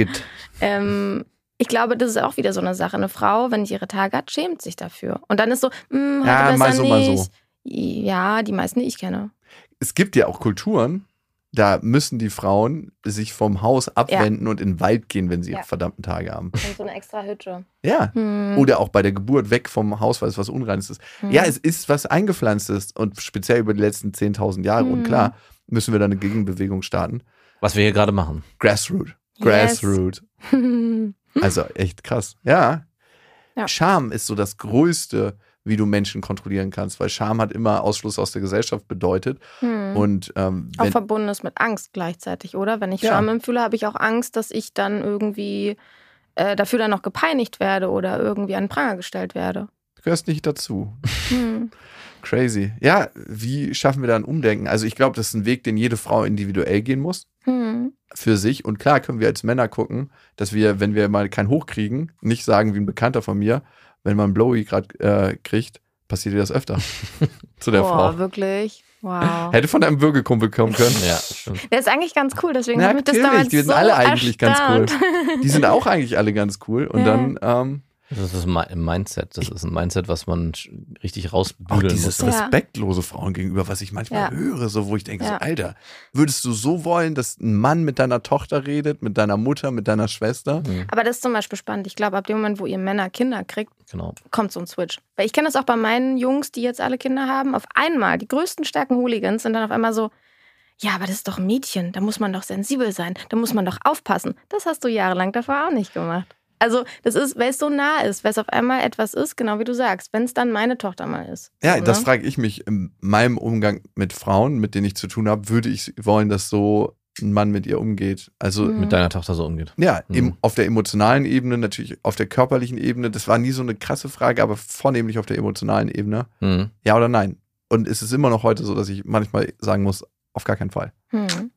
ähm, ich glaube, das ist auch wieder so eine Sache. Eine Frau, wenn sie ihre Tage hat, schämt sich dafür. Und dann ist so, hm, heute Ja, besser mal so, nicht. mal so. Ja, die meisten, die ich kenne. Es gibt ja auch Kulturen, da müssen die Frauen sich vom Haus abwenden und in den Wald gehen, wenn sie ihre Ja. verdammten Tage haben. Und so eine extra Hütte. Ja. Hm. Oder auch bei der Geburt weg vom Haus, weil es was Unreines ist. Hm. Ja, es ist was Eingepflanztes und speziell über die letzten 10.000 Jahre. Und Mhm. klar, müssen wir da eine Gegenbewegung starten. Was wir hier gerade machen. Grassroot. Yes. Grassroot. Also echt krass. Ja. Ja. Scham ist so das Größte, wie du Menschen kontrollieren kannst, weil Scham hat immer Ausschluss aus der Gesellschaft bedeutet. Hm. Und ähm, Auch verbunden ist mit Angst gleichzeitig, oder? Wenn ich Ja. Scham empfühle, habe ich auch Angst, dass ich dann irgendwie äh, dafür dann noch gepeinigt werde oder irgendwie an den Pranger gestellt werde. du gehörst nicht dazu. Hm. Crazy. Ja, wie schaffen wir da ein Umdenken? Also ich glaube, das ist ein Weg, den jede Frau individuell gehen muss. Hm. Für sich. Und klar können wir als Männer gucken, dass wir, wenn wir mal kein Hoch kriegen, nicht sagen wie ein Bekannter von mir, wenn man Blowy gerade äh, kriegt, passiert dir das öfter. Zu der Boah, Frau. wirklich? Wow. Hätte von einem Würgekumpel kommen können. Ja, stimmt. Der ist eigentlich ganz cool, deswegen Na, habe ich das natürlich, damals die sind so alle eigentlich ganz cool. erstaunt. Die sind auch eigentlich alle ganz cool. Und Ja. dann ähm, Das ist ein Mindset. Das ist ein Mindset, was man richtig rausbügeln dieses muss. Respektlose Frauen gegenüber, was ich manchmal Ja. höre, so wo ich denke, so, Ja. Alter, würdest du so wollen, dass ein Mann mit deiner Tochter redet, mit deiner Mutter, mit deiner Schwester? Aber das ist zum Beispiel spannend. Ich glaube, ab dem Moment, wo ihr Männer Kinder kriegt, Genau. kommt so ein Switch. Weil ich kenne das auch bei meinen Jungs, die jetzt alle Kinder haben. Auf einmal, die größten starken Hooligans sind dann auf einmal so, ja, aber das ist doch ein Mädchen, da muss man doch sensibel sein, da muss man doch aufpassen. Das hast du jahrelang davor auch nicht gemacht. Also, das ist, weil es so nah ist, weil es auf einmal etwas ist, genau wie du sagst, wenn es dann meine Tochter mal ist. Ja, So, das ne? frage ich mich in meinem Umgang mit Frauen, mit denen ich zu tun habe, würde ich wollen, dass so ein Mann mit ihr umgeht. Also Mhm. Mit deiner Tochter so umgeht. ja, Mhm. im, auf der emotionalen Ebene, natürlich auf der körperlichen Ebene. Das war nie so eine krasse Frage, aber vornehmlich auf der emotionalen Ebene. Mhm. Ja oder nein? Und es ist immer noch heute so, dass ich manchmal sagen muss, auf gar keinen Fall. Hm.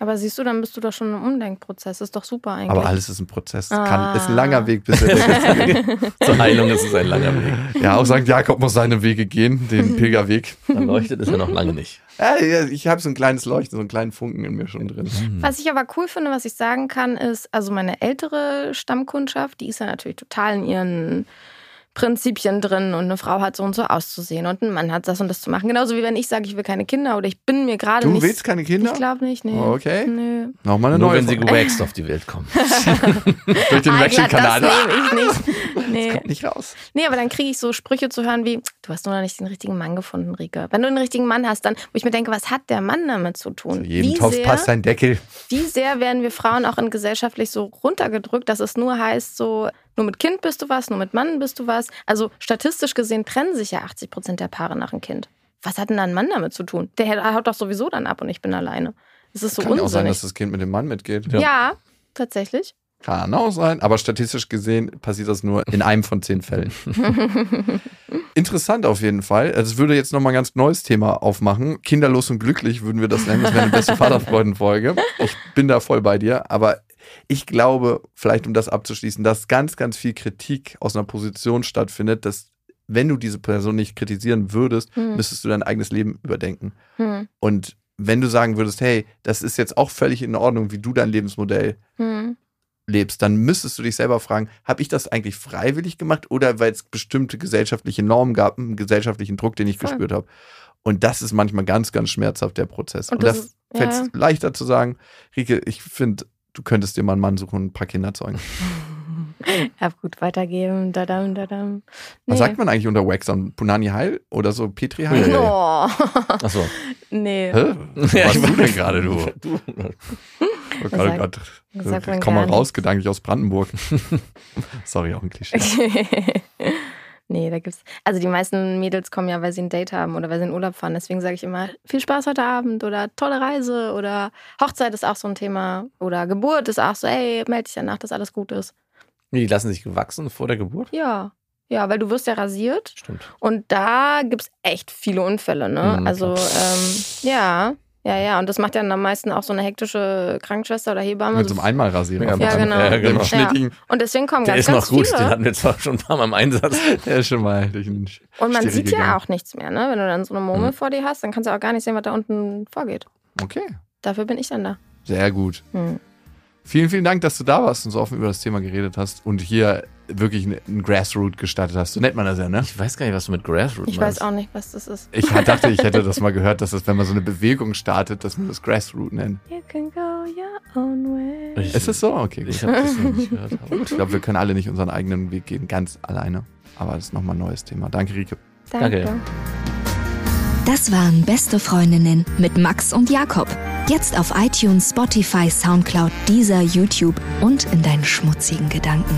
Aber siehst du, dann bist du doch schon im Umdenkprozess. Ist doch super eigentlich. Aber alles ist ein Prozess. Ah. Kann, ist ein langer Weg, bis. Zur Heilung ist es ein langer Weg. Ja, auch St. Jakob muss seine Wege gehen, den Pilgerweg. Dann leuchtet es ja noch lange nicht. Ja, ja, ich habe so ein kleines Leuchten, so einen kleinen Funken in mir schon drin. Was ich aber cool finde, was ich sagen kann, ist, also meine ältere Stammkundschaft, die ist ja natürlich total in ihren Prinzipien drin und eine Frau hat so und so auszusehen und ein Mann hat das und das zu machen. Genauso wie wenn ich sage, ich will keine Kinder oder ich bin mir gerade Du nicht. willst keine Kinder? Ich glaube nicht, nee. Okay. Nö. Nochmal eine Nur neue wenn sie gewaxt auf die Welt kommen. durch den Alter, Wechselkanal. das nehme ich nicht. Nee. Kommt nicht raus. nee, aber dann kriege ich so Sprüche zu hören wie, du hast nur noch nicht den richtigen Mann gefunden, Rike. Wenn du den richtigen Mann hast, dann, wo ich mir denke, was hat der Mann damit zu tun? Zu jedem wie Topf sehr, passt ein Deckel. wie sehr werden wir Frauen auch in gesellschaftlich so runtergedrückt, dass es nur heißt, so, nur mit Kind bist du was, nur mit Mann bist du was. Also statistisch gesehen trennen sich ja 80 Prozent der Paare nach einem Kind. Was hat denn da ein Mann damit zu tun? Der haut doch sowieso dann ab und ich bin alleine. Das ist so Kann ja auch sein, unsinnig. dass das Kind mit dem Mann mitgeht. Ja. ja. tatsächlich. Kann auch sein, aber statistisch gesehen passiert das nur in einem von zehn Fällen. Interessant auf jeden Fall. Also, Es würde jetzt nochmal ein ganz neues Thema aufmachen. Kinderlos und glücklich würden wir das nennen. Das wäre eine beste Vaterfreuden-Folge. Ich bin da voll bei dir, aber ich glaube, vielleicht um das abzuschließen, dass ganz, ganz viel Kritik aus einer Position stattfindet, dass wenn du diese Person nicht kritisieren würdest, Hm. müsstest du dein eigenes Leben überdenken. Hm. Und wenn du sagen würdest, hey, das ist jetzt auch völlig in Ordnung, wie du dein Lebensmodell Hm. lebst, dann müsstest du dich selber fragen, habe ich das eigentlich freiwillig gemacht oder weil es bestimmte gesellschaftliche Normen gab, einen gesellschaftlichen Druck, den ich Voll. gespürt habe. Und das ist manchmal ganz, ganz schmerzhaft, der Prozess. Und, Und das das fällt ja. leichter zu sagen, Rike, ich finde, du könntest dir mal einen Mann suchen und ein paar Kinder zeugen. Ja, gut, weitergeben. Dadam, dadam. Was Nee. sagt man eigentlich unter Wax? An Punani Heil oder so Petri Heil? Nee. Oh. Achso. nee. Hä? Was Ja, warst ich du denn gerade, du? du. Oh Gott, oh Gott. das sagt man Komm mal raus, gedanklich aus Brandenburg. Sorry, auch ein Klischee. Nee, da gibt's. Also die meisten Mädels kommen ja, weil sie ein Date haben oder weil sie in Urlaub fahren. Deswegen sage ich immer, viel Spaß heute Abend oder tolle Reise oder Hochzeit ist auch so ein Thema. Oder Geburt ist auch so, ey, melde dich danach, dass alles gut ist. Die lassen sich gewachsen vor der Geburt? Ja. Ja, weil du wirst ja rasiert Stimmt. und da gibt's echt viele Unfälle, ne? Mhm, also, ähm, ja, Ja, ja, und das macht ja dann am meisten auch so eine hektische Krankenschwester oder Hebamme. Mit so einem Einmalrasierer. Ja, Ja, genau. Ja, genau. Schnittigen. Und deswegen kommen Der ganz, ist noch ganz gut, viele. den hatten wir zwar schon ein paar Mal im Einsatz. Der ist schon mal durch den Und man sieht gegangen. ja auch nichts mehr, ne? Wenn du dann so eine Mhm. Murmel vor dir hast, dann kannst du auch gar nicht sehen, was da unten vorgeht. Okay, Dafür bin ich dann da. sehr gut. Hm. Vielen, vielen Dank, dass du da warst und so offen über das Thema geredet hast und hier wirklich einen Grassroot gestartet hast. So nennt man das ja, ne? Ich weiß gar nicht, was du mit Grassroot Ich meinst. weiß auch nicht, was das ist. Ich dachte, ich hätte das mal gehört, dass das, wenn man so eine Bewegung startet, dass man das Grassroot nennt. You can go your own way. Ich- Ist es so? Okay, gut. Ich habe das noch nicht gehört. Aber Ich glaube, wir können alle nicht unseren eigenen Weg gehen, ganz alleine. Aber das ist nochmal ein neues Thema. Danke, Rike. Danke. Das waren Beste Freundinnen mit Max und Jakob. Jetzt auf iTunes, Spotify, Soundcloud, dieser YouTube und in deinen schmutzigen Gedanken.